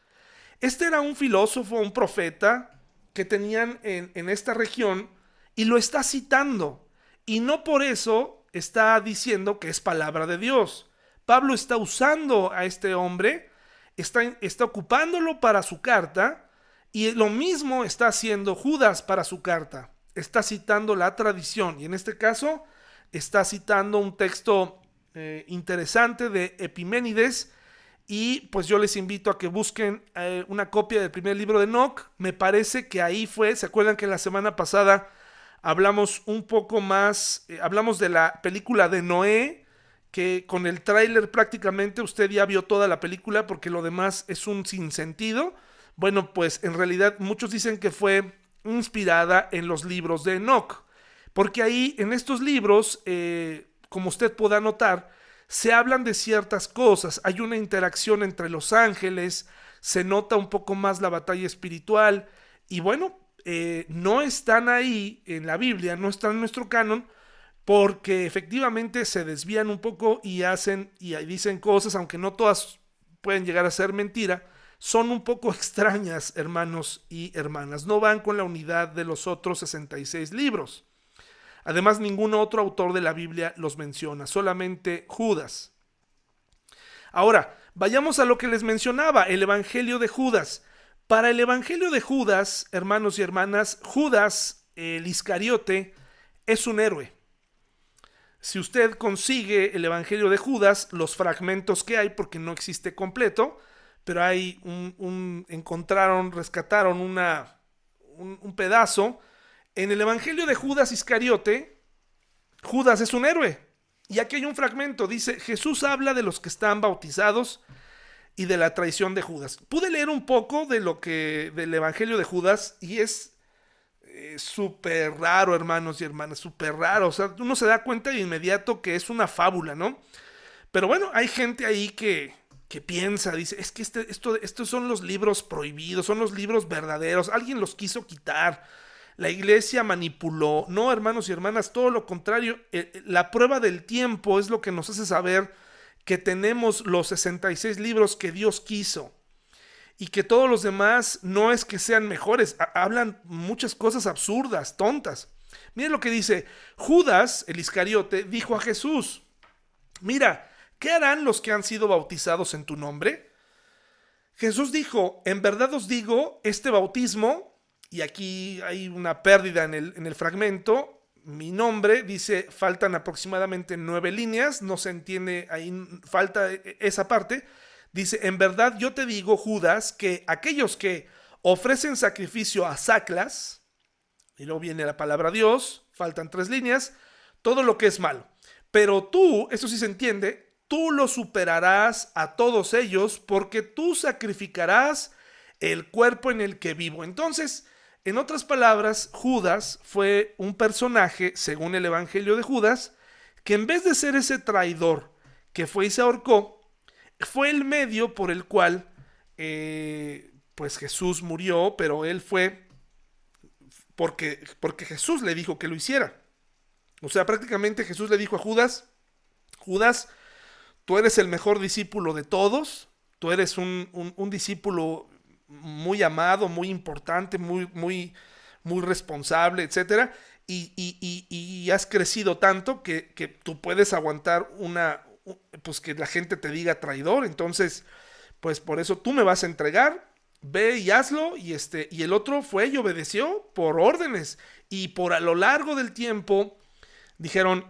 Este era un filósofo, un profeta que tenían en, en esta región y lo está citando. Y no por eso está diciendo que es palabra de Dios. Pablo está usando a este hombre, está, está ocupándolo para su carta, y lo mismo está haciendo Judas para su carta. Está citando la tradición, y en este caso está citando un texto eh, interesante de Epiménides, y pues yo les invito a que busquen eh, una copia del primer libro de Enoch. Me parece que ahí fue, ¿se acuerdan que la semana pasada hablamos un poco más, eh, hablamos de la película de Noé, que con el tráiler prácticamente usted ya vio toda la película porque lo demás es un sinsentido. Bueno, pues en realidad muchos dicen que fue inspirada en los libros de Enoch, porque ahí en estos libros, eh, como usted pueda notar, se hablan de ciertas cosas, hay una interacción entre los ángeles, se nota un poco más la batalla espiritual, y bueno, eh, no están ahí en la Biblia, no están en nuestro canon, porque efectivamente se desvían un poco y hacen y dicen cosas, aunque no todas pueden llegar a ser mentira, son un poco [laughs] extrañas, hermanos y hermanas. No van con la unidad de los otros 66 libros. Además, ningún otro autor de la Biblia los menciona, solamente Judas. Ahora, vayamos a lo que les mencionaba, el Evangelio de Judas. Para el Evangelio de Judas, hermanos y hermanas, Judas, el Iscariote, es un héroe. Si usted consigue el Evangelio de Judas, los fragmentos que hay, porque no existe completo, pero hay un, encontraron, rescataron una, un, un pedazo. En el Evangelio de Judas Iscariote, Judas es un héroe. Y aquí hay un fragmento, dice, Jesús habla de los que están bautizados y de la traición de Judas. Pude leer un poco de lo que del Evangelio de Judas y es súper raro, hermanos y hermanas, súper raro. O sea, uno se da cuenta de inmediato que es una fábula, ¿no? Pero bueno, hay gente ahí que, que piensa, dice, es que este, esto, estos son los libros prohibidos, son los libros verdaderos, alguien los quiso quitar, la iglesia manipuló. No, hermanos y hermanas, todo lo contrario, eh, eh, la prueba del tiempo es lo que nos hace saber que tenemos los 66 libros que Dios quiso y que todos los demás no es que sean mejores, hablan muchas cosas absurdas, tontas. Miren lo que dice, Judas, el Iscariote, dijo a Jesús, mira, ¿qué harán los que han sido bautizados en tu nombre? Jesús dijo, en verdad os digo, este bautismo, y aquí hay una pérdida en el, en el fragmento, mi nombre, dice, faltan aproximadamente nueve líneas, no se entiende, ahí falta e, esa parte, Dice, en verdad yo te digo, Judas, que aquellos que ofrecen sacrificio a Saclas, y luego viene la palabra Dios, faltan tres líneas, todo lo que es malo. Pero tú, eso sí se entiende, tú lo superarás a todos ellos porque tú sacrificarás el cuerpo en el que vivo. Entonces, en otras palabras, Judas fue un personaje, según el Evangelio de Judas, que en vez de ser ese traidor que fue y se ahorcó, fue el medio por el cual eh, pues Jesús murió, pero él fue porque, porque Jesús le dijo que lo hiciera. O sea, prácticamente Jesús le dijo a Judas, Judas, tú eres el mejor discípulo de todos, tú eres un, discípulo muy amado, muy importante, muy, muy, muy responsable, etc. Y, y, has crecido tanto que, que tú puedes aguantar una, pues que la gente te diga traidor. Entonces, pues por eso tú me vas a entregar, ve y hazlo. Y este, y el otro fue y obedeció por órdenes. Y por a lo largo del tiempo dijeron,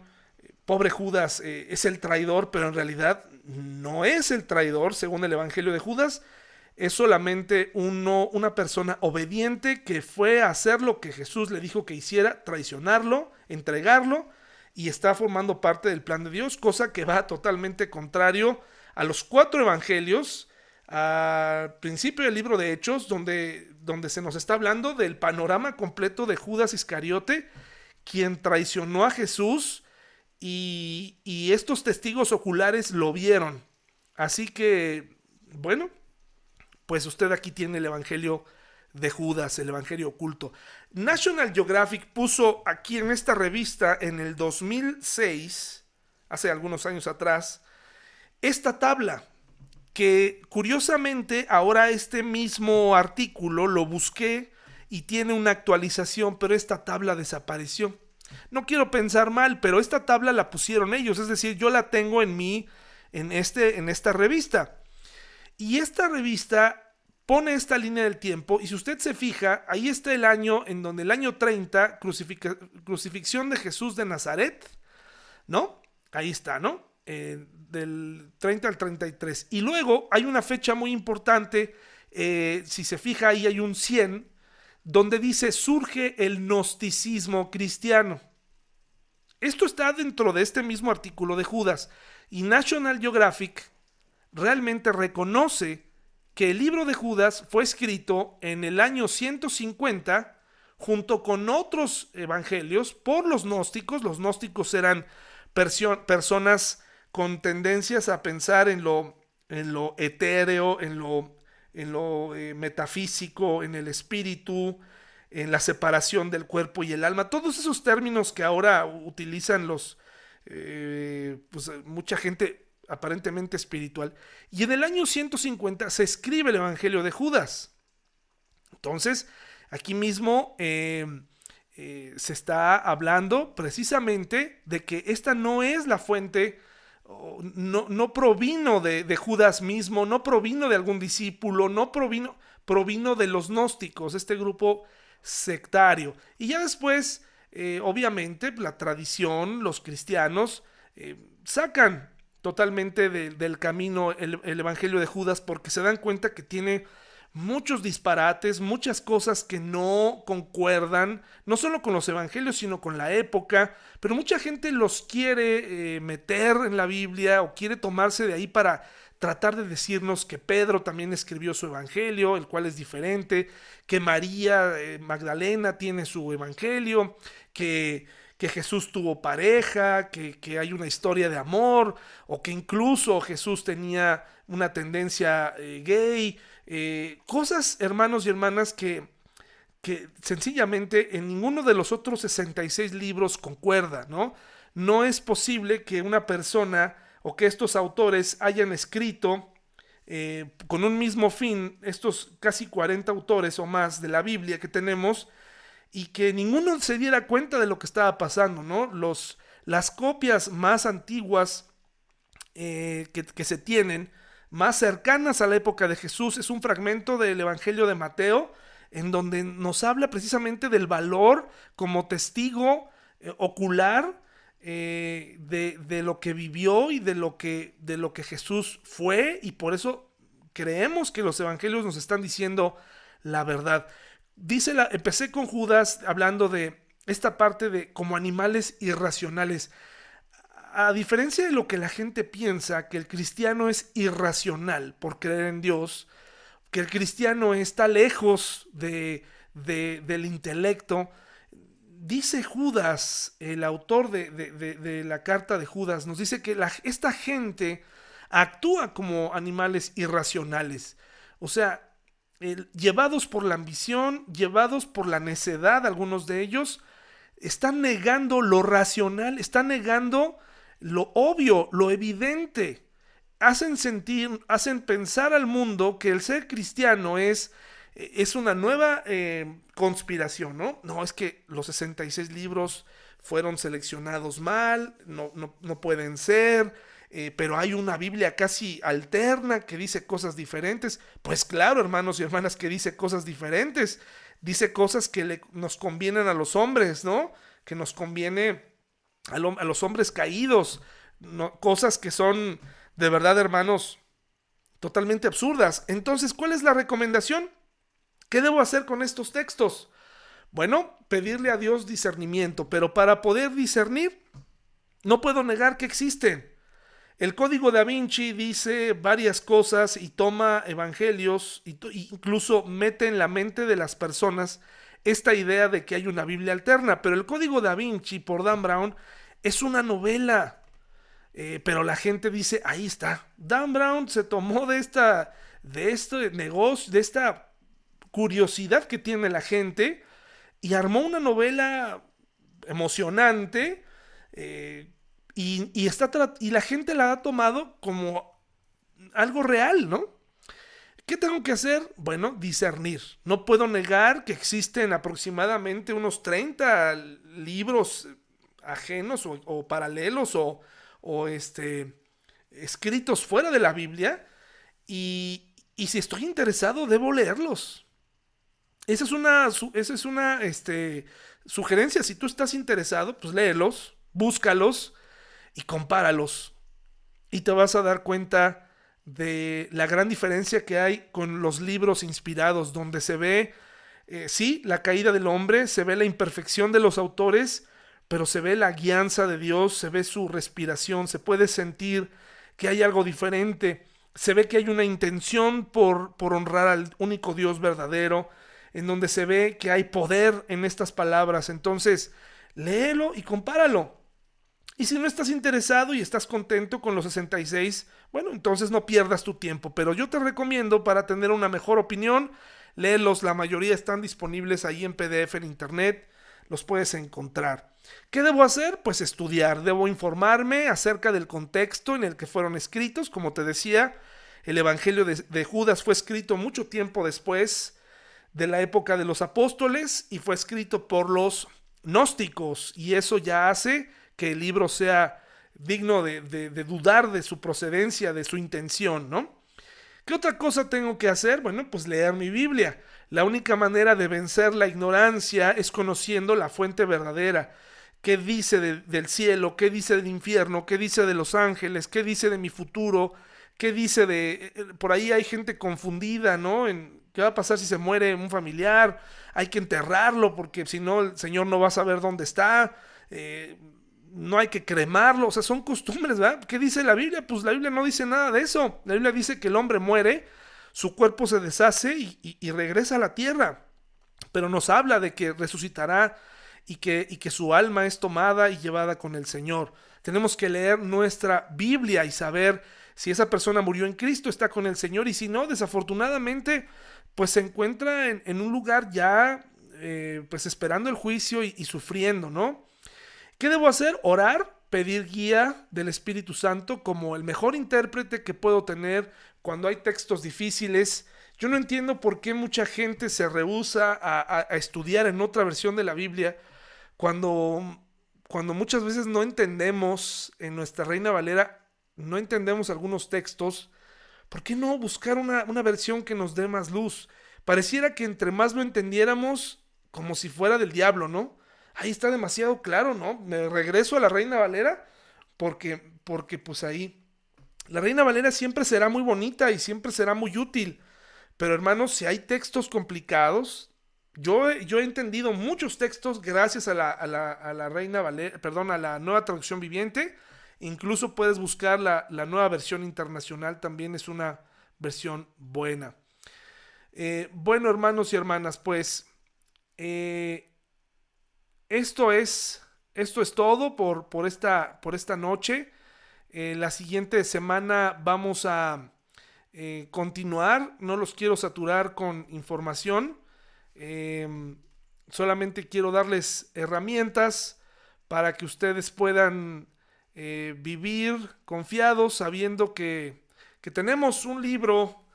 pobre Judas, eh, es el traidor, pero en realidad no es el traidor, según el Evangelio de Judas. Es solamente uno, una persona obediente que fue a hacer lo que Jesús le dijo que hiciera, traicionarlo, entregarlo y está formando parte del plan de Dios, cosa que va totalmente contrario a los cuatro evangelios, al principio del libro de Hechos, donde, donde se nos está hablando del panorama completo de Judas Iscariote, quien traicionó a Jesús y, y estos testigos oculares lo vieron. Así que, bueno, pues usted aquí tiene el Evangelio de Judas, el Evangelio oculto. National Geographic puso aquí en esta revista en el 2006, hace algunos años atrás, esta tabla que curiosamente ahora este mismo artículo lo busqué y tiene una actualización, pero esta tabla desapareció. No quiero pensar mal, pero esta tabla la pusieron ellos, es decir, yo la tengo en mí en este en esta revista. Y esta revista pone esta línea del tiempo y si usted se fija, ahí está el año en donde el año 30, crucifixión de Jesús de Nazaret, ¿no? Ahí está, ¿no? Eh, del 30 al 33. Y luego hay una fecha muy importante, eh, si se fija ahí hay un 100, donde dice surge el gnosticismo cristiano. Esto está dentro de este mismo artículo de Judas y National Geographic realmente reconoce que el libro de Judas fue escrito en el año 150 junto con otros evangelios por los gnósticos. Los gnósticos eran personas con tendencias a pensar en lo, en lo etéreo, en lo, en lo eh, metafísico, en el espíritu, en la separación del cuerpo y el alma. Todos esos términos que ahora utilizan los, eh, pues mucha gente aparentemente espiritual, y en el año 150 se escribe el Evangelio de Judas. Entonces, aquí mismo, eh, eh, se está hablando precisamente de que esta no es la fuente, no, no provino de, Judas mismo, no provino de algún discípulo, no provino, provino de los gnósticos, este grupo sectario. Y ya después, eh, obviamente, la tradición, los cristianos, sacan totalmente del camino el, el, Evangelio de Judas porque se dan cuenta que tiene muchos disparates, muchas cosas que no concuerdan, no solo con los evangelios, sino con la época, pero mucha gente los quiere eh, meter en la Biblia o quiere tomarse de ahí para tratar de decirnos que Pedro también escribió su evangelio, el cual es diferente, que María eh, Magdalena tiene su evangelio, que, que Jesús tuvo pareja, que, que, hay una historia de amor, o que incluso Jesús tenía una tendencia eh, gay, eh, cosas, hermanos y hermanas, que, que sencillamente en ninguno de los otros 66 libros concuerda, ¿no? No es posible que una persona o que estos autores hayan escrito eh, con un mismo fin, estos casi 40 autores o más de la Biblia que tenemos, y que ninguno se diera cuenta de lo que estaba pasando, ¿no? Los, las copias más antiguas eh, que, se tienen, más cercanas a la época de Jesús, es un fragmento del Evangelio de Mateo, en donde nos habla precisamente del valor como testigo eh, ocular eh, de, de, lo que vivió y de lo que, de lo que Jesús fue y por eso creemos que los evangelios nos están diciendo la verdad. Dice la, empecé con Judas hablando de esta parte de como animales irracionales. A diferencia de lo que la gente piensa, que el cristiano es irracional por creer en Dios, que el cristiano está lejos de, de, del intelecto, dice Judas, el autor de, de, la carta de Judas, nos dice que la, esta gente actúa como animales irracionales. O sea, llevados por la ambición, llevados por la necedad, algunos de ellos, están negando lo racional, están negando lo obvio, lo evidente. Hacen sentir, hacen pensar al mundo que el ser cristiano es es una nueva eh, conspiración, ¿no? No, es que los 66 libros fueron seleccionados mal, no, no, no pueden ser, eh, pero hay una Biblia casi alterna que dice cosas diferentes. Pues claro, hermanos y hermanas, que dice cosas diferentes, dice cosas que nos convienen a los hombres, ¿no? Que nos conviene a, lo, a los hombres caídos, cosas que son de verdad, hermanos, totalmente absurdas. Entonces, ¿cuál es la recomendación? ¿Qué debo hacer con estos textos? Bueno, pedirle a Dios discernimiento, pero para poder discernir, no puedo negar que existen. El código da Vinci dice varias cosas y toma evangelios, e incluso mete en la mente de las personas esta idea de que hay una Biblia alterna, pero el código da Vinci por Dan Brown es una novela. Eh, pero la gente dice, ahí está. Dan Brown se tomó de esta, de este negocio, de esta curiosidad que tiene la gente y armó una novela emocionante eh, y, está y la gente la ha tomado como algo real, ¿no? ¿Qué tengo que hacer? Bueno, discernir. No puedo negar que existen aproximadamente unos 30 libros ajenos o, paralelos o, este, escritos fuera de la Biblia y, y si estoy interesado debo leerlos. Esa es una, esa es una este, sugerencia. Si tú estás interesado, pues léelos, búscalos y compáralos. Y te vas a dar cuenta de la gran diferencia que hay con los libros inspirados, donde se ve, eh, sí, la caída del hombre, se ve la imperfección de los autores, pero se ve la guianza de Dios, se ve su respiración, se puede sentir que hay algo diferente, se ve que hay una intención por, por honrar al único Dios verdadero, en donde se ve que hay poder en estas palabras. Entonces, léelo y compáralo. Y si no estás interesado y estás contento con los 66, bueno, entonces no pierdas tu tiempo. Pero yo te recomiendo para tener una mejor opinión, léelos. La mayoría están disponibles ahí en PDF en Internet. Los puedes encontrar. ¿Qué debo hacer? Pues estudiar. Debo informarme acerca del contexto en el que fueron escritos. Como te decía, el Evangelio de, de Judas fue escrito mucho tiempo después de la época de los apóstoles y fue escrito por los gnósticos y eso ya hace que el libro sea digno de, dudar de su procedencia, de su intención, ¿no? ¿Qué otra cosa tengo que hacer? Bueno, pues leer mi Biblia. La única manera de vencer la ignorancia es conociendo la fuente verdadera. ¿Qué dice de, del cielo? ¿Qué dice del infierno? ¿Qué dice de los ángeles? ¿Qué dice de mi futuro? ¿Qué dice de... Por ahí hay gente confundida, ¿no? En, ¿Qué va a pasar si se muere un familiar? Hay que enterrarlo porque si no el Señor no va a saber dónde está. Eh, no hay que cremarlo, o sea, son costumbres, ¿verdad? ¿Qué dice la Biblia? Pues la Biblia no dice nada de eso. La Biblia dice que el hombre muere, su cuerpo se deshace y, regresa a la tierra. Pero nos habla de que resucitará y que, su alma es tomada y llevada con el Señor. Tenemos que leer nuestra Biblia y saber si esa persona murió en Cristo, está con el Señor, y si no, desafortunadamente, pues se encuentra en, un lugar ya, eh, pues esperando el juicio y sufriendo, ¿no? ¿Qué debo hacer? Orar, pedir guía del Espíritu Santo como el mejor intérprete que puedo tener cuando hay textos difíciles. Yo no entiendo por qué mucha gente se rehúsa a, a, estudiar en otra versión de la Biblia cuando, cuando muchas veces no entendemos en nuestra Reina Valera, no entendemos algunos textos. ¿Por qué no buscar una, una versión que nos dé más luz? Pareciera que entre más lo entendiéramos, como si fuera del diablo, ¿no? Ahí está demasiado claro, ¿no? Me regreso a la Reina Valera porque, porque pues ahí la Reina Valera siempre será muy bonita y siempre será muy útil. Pero hermanos, si hay textos complicados, yo, yo he entendido muchos textos gracias a la, a la, Reina Valera, perdón, a la nueva traducción viviente. Incluso puedes buscar la, la nueva versión internacional, también es una versión buena. Eh, bueno, hermanos y hermanas, pues eh, esto es, esto es todo por, por, esta, por esta noche. Eh, la siguiente semana vamos a eh, continuar. No los quiero saturar con información. Eh, solamente quiero darles herramientas para que ustedes puedan eh, vivir confiados sabiendo que, que tenemos un libro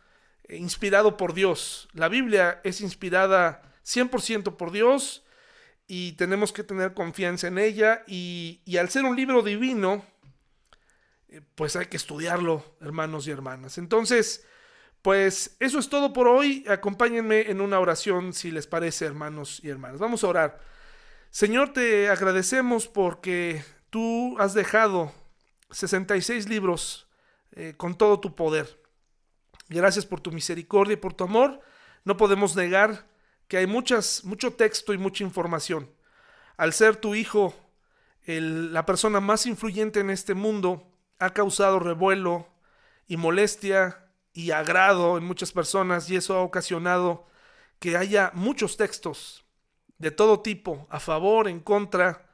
inspirado por Dios. La Biblia es inspirada 100% por Dios y tenemos que tener confianza en ella y, y al ser un libro divino, eh, pues hay que estudiarlo, hermanos y hermanas. Entonces, pues eso es todo por hoy. Acompáñenme en una oración, si les parece, hermanos y hermanas. Vamos a orar. Señor, te agradecemos porque tú has dejado 66 libros eh, con todo tu poder. Gracias por tu misericordia y por tu amor. No podemos negar que hay muchas, mucho texto y mucha información. Al ser tu hijo el, la persona más influyente en este mundo, ha causado revuelo y molestia y agrado en muchas personas y eso ha ocasionado que haya muchos textos de todo tipo, a favor, en contra.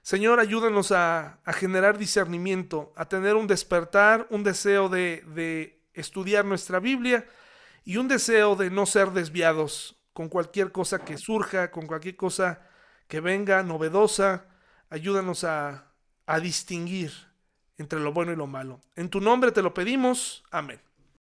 Señor, ayúdanos a, a generar discernimiento, a tener un despertar, un deseo de, de estudiar nuestra Biblia y un deseo de no ser desviados con cualquier cosa que surja, con cualquier cosa que venga novedosa. Ayúdanos a, a distinguir entre lo bueno y lo malo. En tu nombre te lo pedimos. Amén.